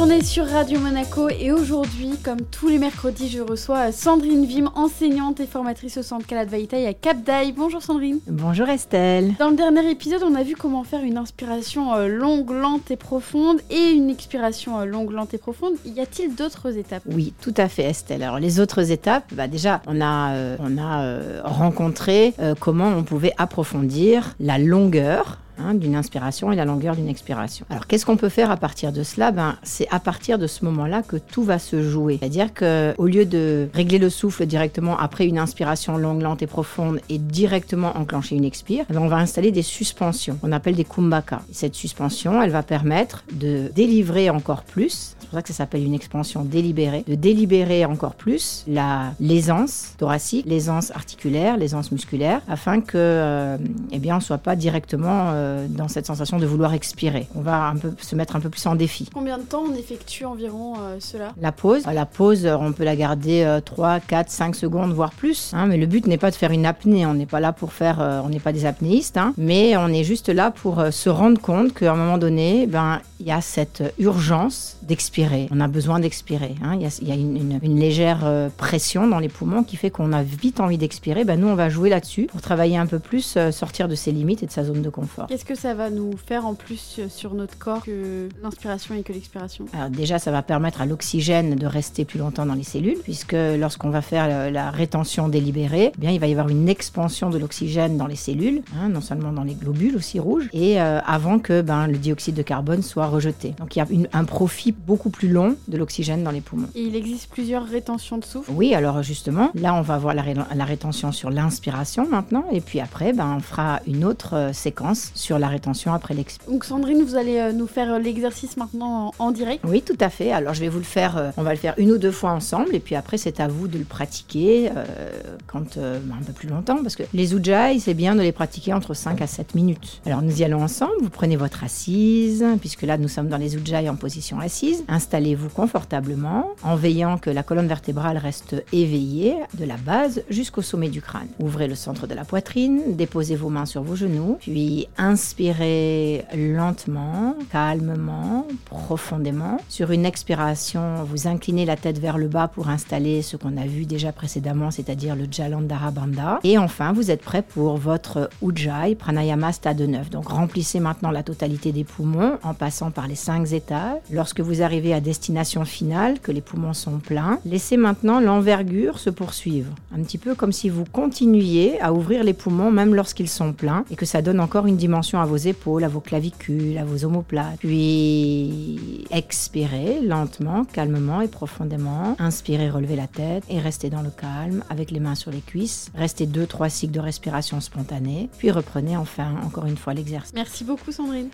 Journée sur Radio Monaco et aujourd'hui, comme tous les mercredis, je reçois Sandrine Vim, enseignante et formatrice au centre Calat-Vaïtaï à Cap d'Aille. Bonjour Sandrine. Bonjour Estelle. Dans le dernier épisode, on a vu comment faire une inspiration euh, longue, lente et profonde et une expiration euh, longue, lente et profonde. Y a-t-il d'autres étapes? Oui, tout à fait Estelle. Alors les autres étapes, bah déjà, on a, euh, on a euh, rencontré euh, comment on pouvait approfondir la longueur hein, d'une inspiration et la longueur d'une expiration. Alors qu'est-ce qu'on peut faire à partir de cela? Ben, C'est à partir de ce moment-là que tout va se jouer. C'est-à-dire que au lieu de régler le souffle directement après une inspiration longue, lente et profonde et directement enclencher une expire, eh ben, on va installer des suspensions qu'on appelle des kumbhaka. Et cette suspension, elle va permettre de délivrer encore plus, c'est pour ça que ça s'appelle une expansion délibérée, de délibérer encore plus la l'aisance thoracique, l'aisance articulaire, l'aisance musculaire, afin que euh, eh bien on soit pas directement euh, dans cette sensation de vouloir expirer. On va un peu se mettre un peu plus en défi. Combien de temps on effectue environ euh, cela? La pause, la pause, euh, on peut la garder euh, 3, 4, 5 secondes, voire plus. hein, mais le but n'est pas de faire une apnée. On n'est pas là pour faire, euh, on n'est pas des apnéistes, hein, mais on est juste là pour euh, se rendre compte qu'à un moment donné, ben il y a cette urgence d'expirer. On a besoin d'expirer. hein. Il y a, il y a une, une- une légère euh, pression dans les poumons qui fait qu'on a vite envie d'expirer. Ben nous, on va jouer là-dessus pour travailler un peu plus, euh, sortir de ses limites et de sa zone de confort. Qu'est-ce que ça va nous faire en plus sur notre corps que l'inspiration et que l'expiration? Alors déjà, ça va permettre à l'oxygène de rester plus longtemps dans les cellules, puisque lorsqu'on va faire la, rétention délibérée, eh bien, il va y avoir une expansion de l'oxygène dans les cellules, hein, non seulement dans les globules aussi rouges, et euh, avant que ben, le dioxyde de carbone soit rejeté. Donc il y a une- un profit beaucoup plus long de l'oxygène dans les poumons. Et il existe plusieurs rétentions de souffle? Oui, alors justement, là on va voir la, ré- la rétention sur l'inspiration maintenant, et puis après, ben, on fera une autre euh, séquence sur la rétention après l'expiration. Donc Sandrine, vous allez euh, nous faire euh, l'exercice maintenant en, en direct? Oui, tout à fait. Alors, je vais vous le faire, euh, on va le faire une ou deux fois ensemble, et puis après, c'est à vous de le pratiquer euh, quand, euh, un peu plus longtemps, parce que les ujjayi, c'est bien de les pratiquer entre 5 à 7 minutes. Alors, nous y allons ensemble. Vous prenez votre assise, puisque là, nous sommes dans les ujjayi en position assise. Installez-vous confortablement, en veillant que la colonne vertébrale reste éveillée de la base jusqu'au sommet du crâne. Ouvrez le centre de la poitrine, déposez vos mains sur vos genoux, puis inspirez lentement, calmement, profondément. Sur une expiration, vous inclinez la tête vers le bas pour installer ce qu'on a vu déjà précédemment, c'est-à-dire le Jalandhara Bandha. Et enfin, vous êtes prêt pour votre Ujjayi Pranayama stade 9. Donc remplissez maintenant la totalité des poumons en passant par les cinq étages. Lorsque vous arrivez à destination finale, que les poumons sont pleins, laissez maintenant l'envergure se poursuivre. Un petit peu comme si vous continuiez à ouvrir les poumons même lorsqu'ils sont pleins et que ça donne encore une dimension à vos épaules, à vos clavicules, à vos omoplates. Puis expirez lentement, calmement et profondément. Inspirez, relevez la tête et restez dans le calme avec les mains sur les cuisses. Restez 2-3 cycles de respiration spontanée. Puis reprenez enfin encore une fois l'exercice. Merci beaucoup Sandrine.